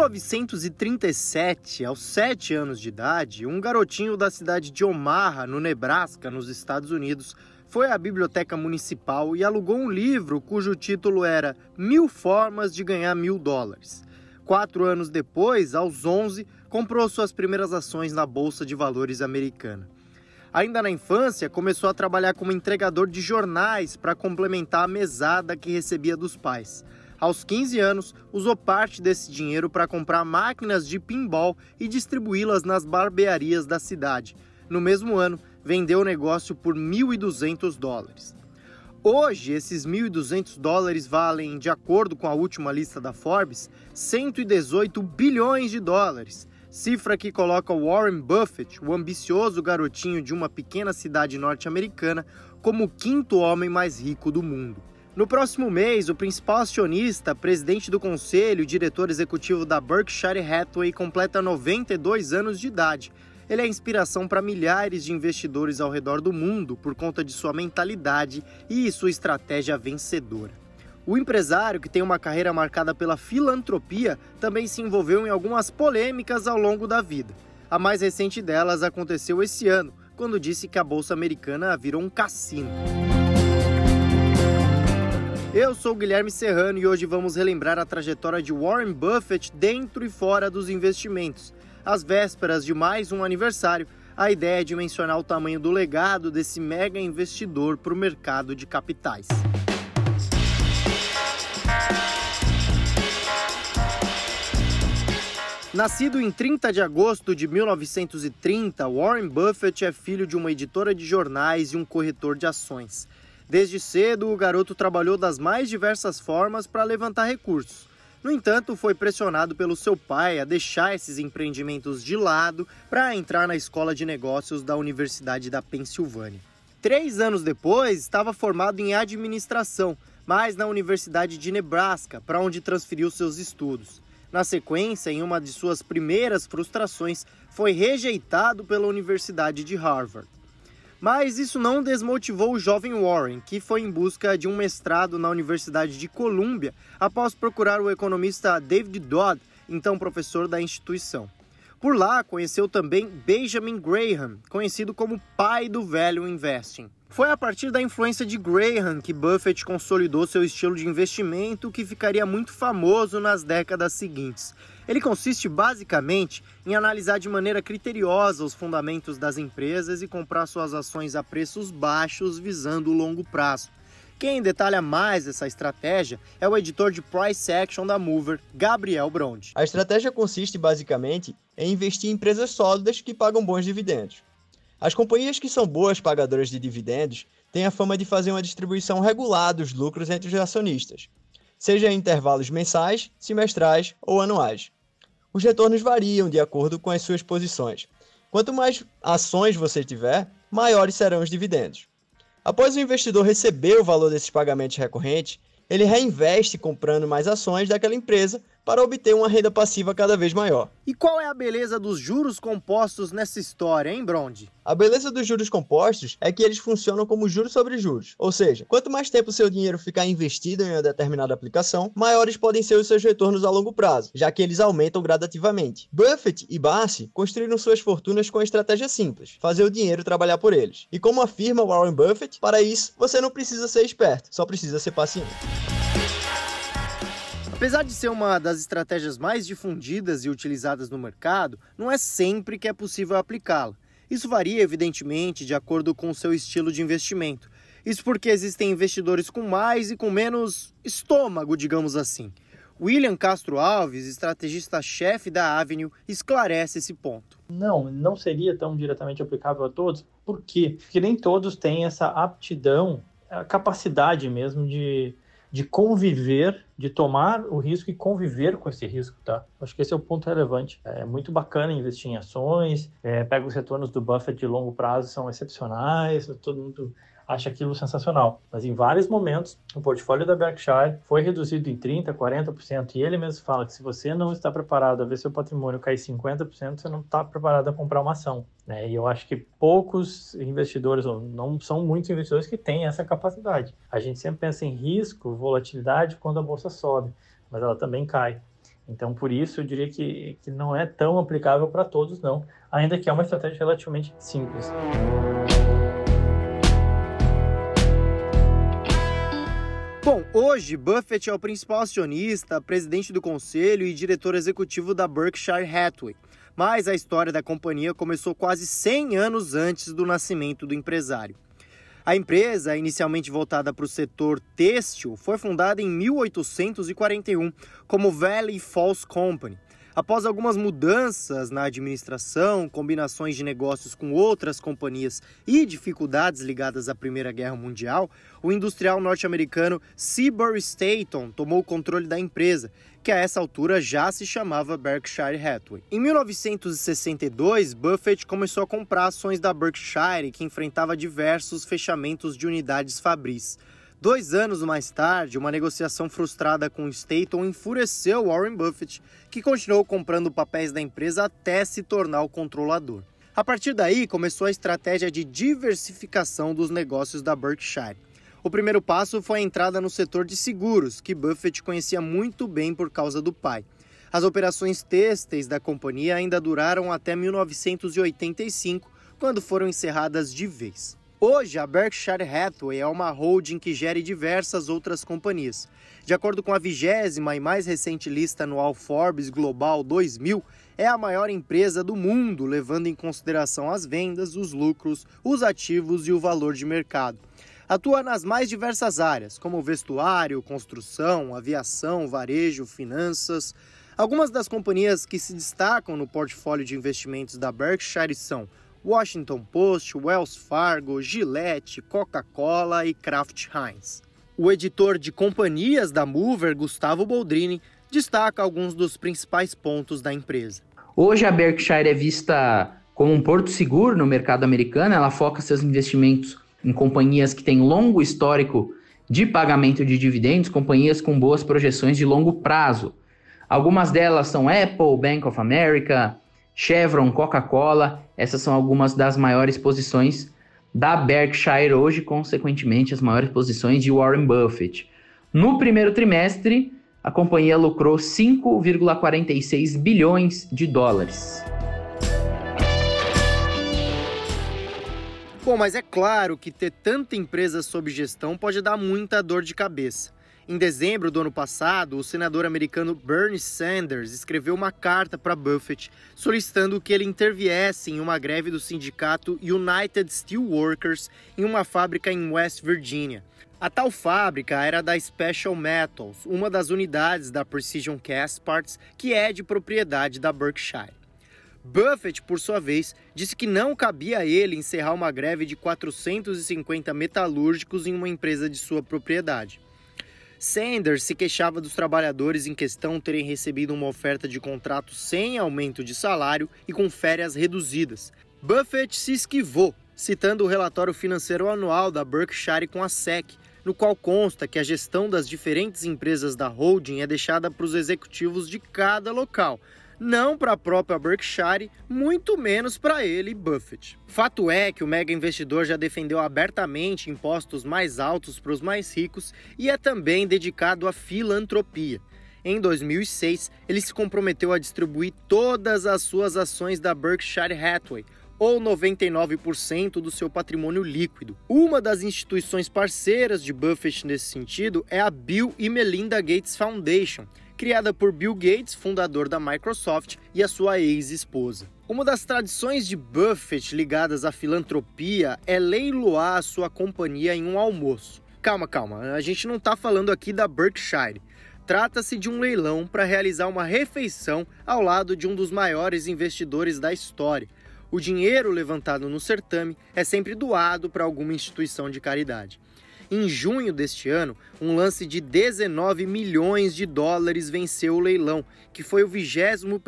1937, aos 7 anos de idade, um garotinho da cidade de Omaha, no Nebraska, nos Estados Unidos, foi à biblioteca municipal e alugou um livro cujo título era Mil Formas de Ganhar Mil Dólares. Quatro anos depois, aos 11, comprou suas primeiras ações na Bolsa de Valores americana. Ainda na infância, começou a trabalhar como entregador de jornais para complementar a mesada que recebia dos pais. Aos 15 anos, usou parte desse dinheiro para comprar máquinas de pinball e distribuí-las nas barbearias da cidade. No mesmo ano, vendeu o negócio por 1.200 dólares. Hoje, esses 1.200 dólares valem, de acordo com a última lista da Forbes, 118 bilhões de dólares, cifra que coloca Warren Buffett, o ambicioso garotinho de uma pequena cidade norte-americana, como o quinto homem mais rico do mundo. No próximo mês, o principal acionista, presidente do conselho e diretor executivo da Berkshire Hathaway, completa 92 anos de idade. Ele é inspiração para milhares de investidores ao redor do mundo por conta de sua mentalidade e sua estratégia vencedora. O empresário, que tem uma carreira marcada pela filantropia, também se envolveu em algumas polêmicas ao longo da vida. A mais recente delas aconteceu esse ano, quando disse que a bolsa americana virou um cassino. Eu sou Guilherme Serrano e hoje vamos relembrar a trajetória de Warren Buffett dentro e fora dos investimentos. Às vésperas de mais um aniversário, a ideia é de mencionar o tamanho do legado desse mega investidor para o mercado de capitais. Nascido em 30 de agosto de 1930, Warren Buffett é filho de uma editora de jornais e um corretor de ações. Desde cedo, o garoto trabalhou das mais diversas formas para levantar recursos. No entanto, foi pressionado pelo seu pai a deixar esses empreendimentos de lado para entrar na escola de negócios da Universidade da Pensilvânia. Três anos depois, estava formado em administração, mas na Universidade de Nebraska, para onde transferiu seus estudos. Na sequência, em uma de suas primeiras frustrações, foi rejeitado pela Universidade de Harvard. Mas isso não desmotivou o jovem Warren, que foi em busca de um mestrado na Universidade de Colômbia após procurar o economista David Dodd, então professor da instituição. Por lá, conheceu também Benjamin Graham, conhecido como pai do velho investing. Foi a partir da influência de Graham que Buffett consolidou seu estilo de investimento que ficaria muito famoso nas décadas seguintes. Ele consiste basicamente em analisar de maneira criteriosa os fundamentos das empresas e comprar suas ações a preços baixos visando o longo prazo. Quem detalha mais essa estratégia é o editor de Price Action da Mover, Gabriel Brond. A estratégia consiste basicamente em investir em empresas sólidas que pagam bons dividendos. As companhias que são boas pagadoras de dividendos têm a fama de fazer uma distribuição regular dos lucros entre os acionistas, seja em intervalos mensais, semestrais ou anuais. Os retornos variam de acordo com as suas posições. Quanto mais ações você tiver, maiores serão os dividendos. Após o investidor receber o valor desses pagamentos recorrentes, ele reinveste comprando mais ações daquela empresa para obter uma renda passiva cada vez maior. E qual é a beleza dos juros compostos nessa história, hein, Bronde? A beleza dos juros compostos é que eles funcionam como juros sobre juros. Ou seja, quanto mais tempo seu dinheiro ficar investido em uma determinada aplicação, maiores podem ser os seus retornos a longo prazo, já que eles aumentam gradativamente. Buffett e Barsi construíram suas fortunas com a estratégia simples: fazer o dinheiro trabalhar por eles. E como afirma Warren Buffett, para isso você não precisa ser esperto, só precisa ser paciente. Apesar de ser uma das estratégias mais difundidas e utilizadas no mercado, não é sempre que é possível aplicá-la. Isso varia, evidentemente, de acordo com o seu estilo de investimento. Isso porque existem investidores com mais e com menos estômago, digamos assim. William Castro Alves, estrategista-chefe da Avenue, esclarece esse ponto. Não, não seria tão diretamente aplicável a todos. Por quê? Porque nem todos têm essa aptidão, a capacidade mesmo de de conviver, de tomar o risco e conviver com esse risco, tá? Acho que esse é o ponto relevante. É muito bacana investir em ações, é, pega os retornos do Buffett de longo prazo, são excepcionais, todo mundo acha aquilo sensacional. Mas em vários momentos, o portfólio da Berkshire foi reduzido em 30%, 40%, e ele mesmo fala que se você não está preparado a ver seu patrimônio cair 50%, você não está preparado a comprar uma ação. Né? E eu acho que poucos investidores, ou não são muitos investidores que têm essa capacidade. A gente sempre pensa em risco, volatilidade quando a bolsa sobe, mas ela também cai. Então, por isso, eu diria que, que não é tão aplicável para todos, não, ainda que é uma estratégia relativamente simples. Bom, hoje Buffett é o principal acionista, presidente do conselho e diretor executivo da Berkshire Hathaway. Mas a história da companhia começou quase 100 anos antes do nascimento do empresário. A empresa, inicialmente voltada para o setor têxtil, foi fundada em 1841 como Valley Falls Company Após algumas mudanças na administração, combinações de negócios com outras companhias e dificuldades ligadas à Primeira Guerra Mundial, o industrial norte-americano Seabury Staton tomou o controle da empresa, que a essa altura já se chamava Berkshire Hathaway. Em 1962, Buffett começou a comprar ações da Berkshire, que enfrentava diversos fechamentos de unidades fabris. Dois anos mais tarde, uma negociação frustrada com Staton enfureceu Warren Buffett, que continuou comprando papéis da empresa até se tornar o controlador. A partir daí, começou a estratégia de diversificação dos negócios da Berkshire. O primeiro passo foi a entrada no setor de seguros, que Buffett conhecia muito bem por causa do pai. As operações têxteis da companhia ainda duraram até 1985, quando foram encerradas de vez. Hoje, a Berkshire Hathaway é uma holding que gere diversas outras companhias. De acordo com a vigésima e mais recente lista anual Forbes Global 2000, é a maior empresa do mundo, levando em consideração as vendas, os lucros, os ativos e o valor de mercado. Atua nas mais diversas áreas, como vestuário, construção, aviação, varejo, finanças. Algumas das companhias que se destacam no portfólio de investimentos da Berkshire são Washington Post, Wells Fargo, Gillette, Coca-Cola e Kraft Heinz. O editor de companhias da Mover, Gustavo Boldrini, destaca alguns dos principais pontos da empresa. Hoje a Berkshire é vista como um porto seguro no mercado americano, ela foca seus investimentos em companhias que têm longo histórico de pagamento de dividendos, companhias com boas projeções de longo prazo. Algumas delas são Apple, Bank of America, Chevron, Coca-Cola, essas são algumas das maiores posições da Berkshire hoje, consequentemente, as maiores posições de Warren Buffett. No primeiro trimestre, a companhia lucrou 5,46 bilhões de dólares. Bom, mas é claro que ter tanta empresa sob gestão pode dar muita dor de cabeça. Em dezembro do ano passado, o senador americano Bernie Sanders escreveu uma carta para Buffett solicitando que ele interviesse em uma greve do sindicato United Steelworkers em uma fábrica em West Virginia. A tal fábrica era da Special Metals, uma das unidades da Precision Cast Parts que é de propriedade da Berkshire. Buffett, por sua vez, disse que não cabia a ele encerrar uma greve de 450 metalúrgicos em uma empresa de sua propriedade. Sanders se queixava dos trabalhadores em questão terem recebido uma oferta de contrato sem aumento de salário e com férias reduzidas. Buffett se esquivou, citando o relatório financeiro anual da Berkshire com a SEC, no qual consta que a gestão das diferentes empresas da holding é deixada para os executivos de cada local, não para a própria Berkshire, muito menos para ele, Buffett. Fato é que o mega investidor já defendeu abertamente impostos mais altos para os mais ricos e é também dedicado à filantropia. Em 2006, ele se comprometeu a distribuir todas as suas ações da Berkshire Hathaway, ou 99% do seu patrimônio líquido. Uma das instituições parceiras de Buffett nesse sentido é a Bill e Melinda Gates Foundation, criada por Bill Gates, fundador da Microsoft, e a sua ex-esposa. Uma das tradições de Buffett ligadas à filantropia é leiloar a sua companhia em um almoço. Calma, calma, a gente não está falando aqui da Berkshire. Trata-se de um leilão para realizar uma refeição ao lado de um dos maiores investidores da história. O dinheiro levantado no certame é sempre doado para alguma instituição de caridade. Em junho deste ano, um lance de 19 milhões de dólares venceu o leilão, que foi o 21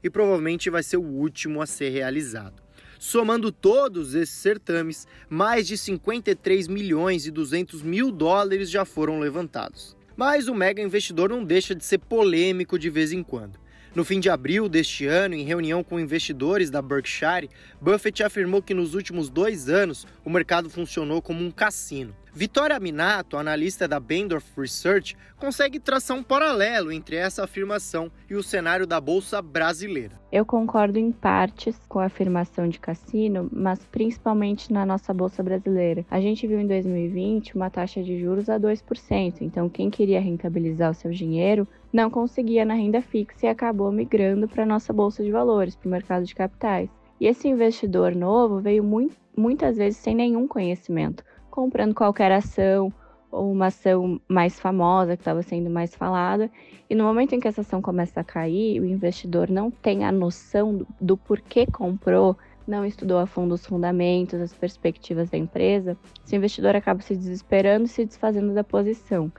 e provavelmente vai ser o último a ser realizado. Somando todos esses certames, mais de 53 milhões e 200 mil dólares já foram levantados. Mas o mega investidor não deixa de ser polêmico de vez em quando. No fim de abril deste ano, em reunião com investidores da Berkshire, Buffett afirmou que nos últimos dois anos o mercado funcionou como um cassino. Vitória Minato, analista da Bendorf Research, consegue traçar um paralelo entre essa afirmação e o cenário da bolsa brasileira. Eu concordo em partes com a afirmação de Cassino, mas principalmente na nossa bolsa brasileira. A gente viu em 2020 uma taxa de juros a 2%, então quem queria rentabilizar o seu dinheiro não conseguia na renda fixa e acabou migrando para a nossa bolsa de valores, para o mercado de capitais. E esse investidor novo veio muito, muitas vezes sem nenhum conhecimento comprando qualquer ação ou uma ação mais famosa que estava sendo mais falada. E no momento em que essa ação começa a cair, o investidor não tem a noção do, do porquê comprou, não estudou a fundo os fundamentos, as perspectivas da empresa, esse investidor acaba se desesperando e se desfazendo da posição.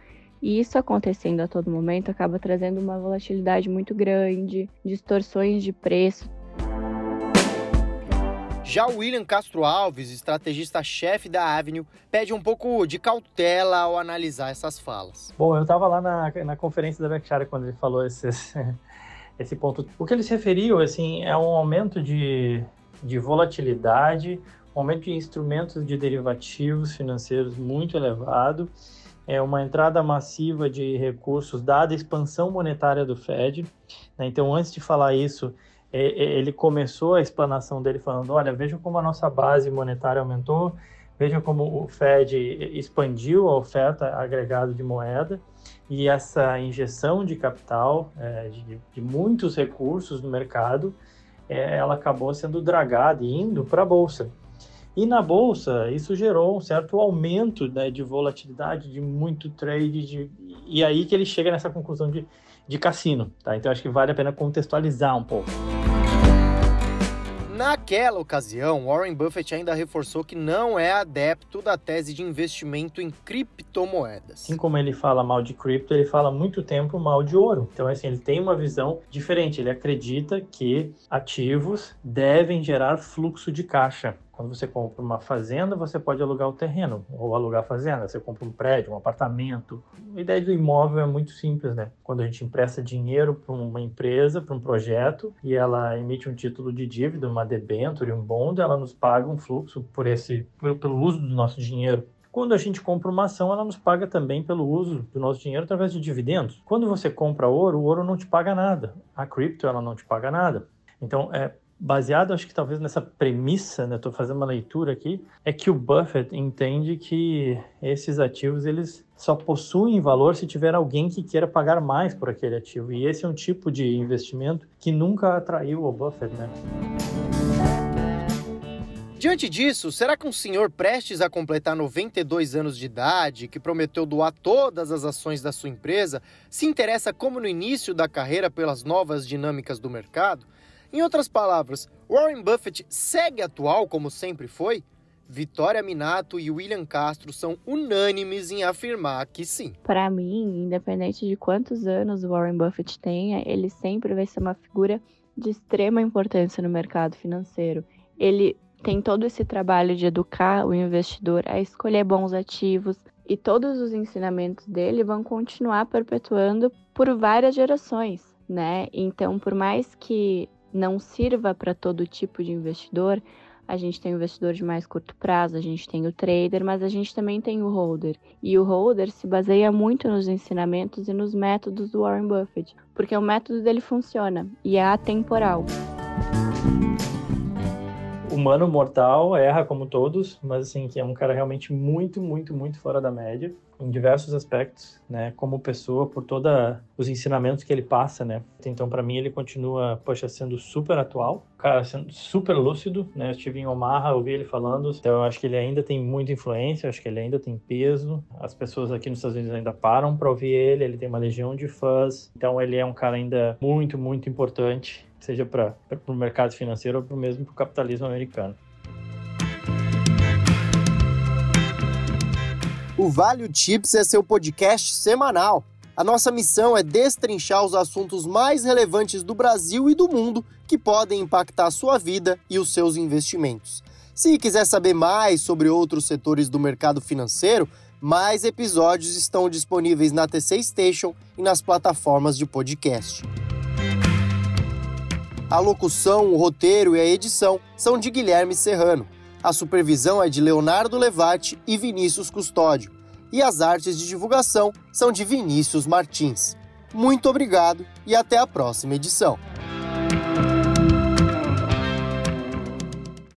E isso acontecendo a todo momento acaba trazendo uma volatilidade muito grande, distorções de preço, já o William Castro Alves, estrategista-chefe da Avenue, pede um pouco de cautela ao analisar essas falas. Bom, eu estava lá na, na conferência da Berkshire quando ele falou esse, esse ponto. O que ele se referiu, assim, é um aumento de, de volatilidade, um aumento de instrumentos de derivativos financeiros muito elevado, é uma entrada massiva de recursos dada a expansão monetária do Fed. Né? Então, antes de falar isso, ele começou a explanação dele falando: olha, veja como a nossa base monetária aumentou, veja como o Fed expandiu a oferta agregada de moeda e essa injeção de capital, é, de, de, muitos recursos no mercado, é, ela acabou sendo dragada e indo para a bolsa. E na bolsa, isso gerou um certo aumento né, de volatilidade, de muito trade, de, e aí que ele chega nessa conclusão de, de cassino. Tá? Então, acho que vale a pena contextualizar um pouco. Naquela ocasião, Warren Buffett ainda reforçou que não é adepto da tese de investimento em criptomoedas. Assim como ele fala mal de cripto, ele fala muito tempo mal de ouro. Então, assim, ele tem uma visão diferente. Ele acredita que ativos devem gerar fluxo de caixa. Quando você compra uma fazenda, você pode alugar o terreno ou alugar a fazenda. Você compra um prédio, um apartamento. A ideia do imóvel é muito simples, né? Quando a gente empresta dinheiro para uma empresa, para um projeto, e ela emite um título de dívida, uma debenture, um bond, ela nos paga um fluxo por esse, pelo uso do nosso dinheiro. Quando a gente compra uma ação, ela nos paga também pelo uso do nosso dinheiro através de dividendos. Quando você compra ouro, o ouro não te paga nada. A cripto, ela não te paga nada. Então, é, baseado, acho que talvez nessa premissa, né, estou fazendo uma leitura aqui, é que o Buffett entende que esses ativos eles só possuem valor se tiver alguém que queira pagar mais por aquele ativo. E esse é um tipo de investimento que nunca atraiu o Buffett, né? Diante disso, será que um senhor prestes a completar 92 anos de idade, que prometeu doar todas as ações da sua empresa, se interessa como no início da carreira pelas novas dinâmicas do mercado? Em outras palavras, Warren Buffett segue atual como sempre foi? Vitória Minato e William Castro são unânimes em afirmar que sim. Para mim, independente de quantos anos Warren Buffett tenha, ele sempre vai ser uma figura de extrema importância no mercado financeiro. Ele tem todo esse trabalho de educar o investidor a escolher bons ativos e todos os ensinamentos dele vão continuar perpetuando por várias gerações, né? Então, por mais que não sirva para todo tipo de investidor. A gente tem o investidor de mais curto prazo, a gente tem o trader, mas a gente também tem o holder. E o holder se baseia muito nos ensinamentos e nos métodos do Warren Buffett, porque o método dele funciona e é atemporal humano mortal, erra como todos, mas assim, que é um cara realmente muito, muito, muito fora da média em diversos aspectos, né, como pessoa, por todos os ensinamentos que ele passa, né. Então, para mim, ele continua, poxa, sendo super atual, cara, sendo super lúcido, né. Eu estive em Omaha, ouvi ele falando, então eu acho que ele ainda tem muita influência, acho que ele ainda tem peso. As pessoas aqui nos Estados Unidos ainda param para ouvir ele, ele tem uma legião de fãs. Então, ele é um cara ainda muito, muito importante seja para o mercado financeiro ou mesmo para o capitalismo americano. O Value Tips é seu podcast semanal. A nossa missão é destrinchar os assuntos mais relevantes do Brasil e do mundo que podem impactar sua vida e os seus investimentos. Se quiser saber mais sobre outros setores do mercado financeiro, mais episódios estão disponíveis na TC Station e nas plataformas de podcast. A locução, o roteiro e a edição são de Guilherme Serrano. A supervisão é de Leonardo Levati e Vinícius Custódio, e as artes de divulgação são de Vinícius Martins. Muito obrigado e até a próxima edição.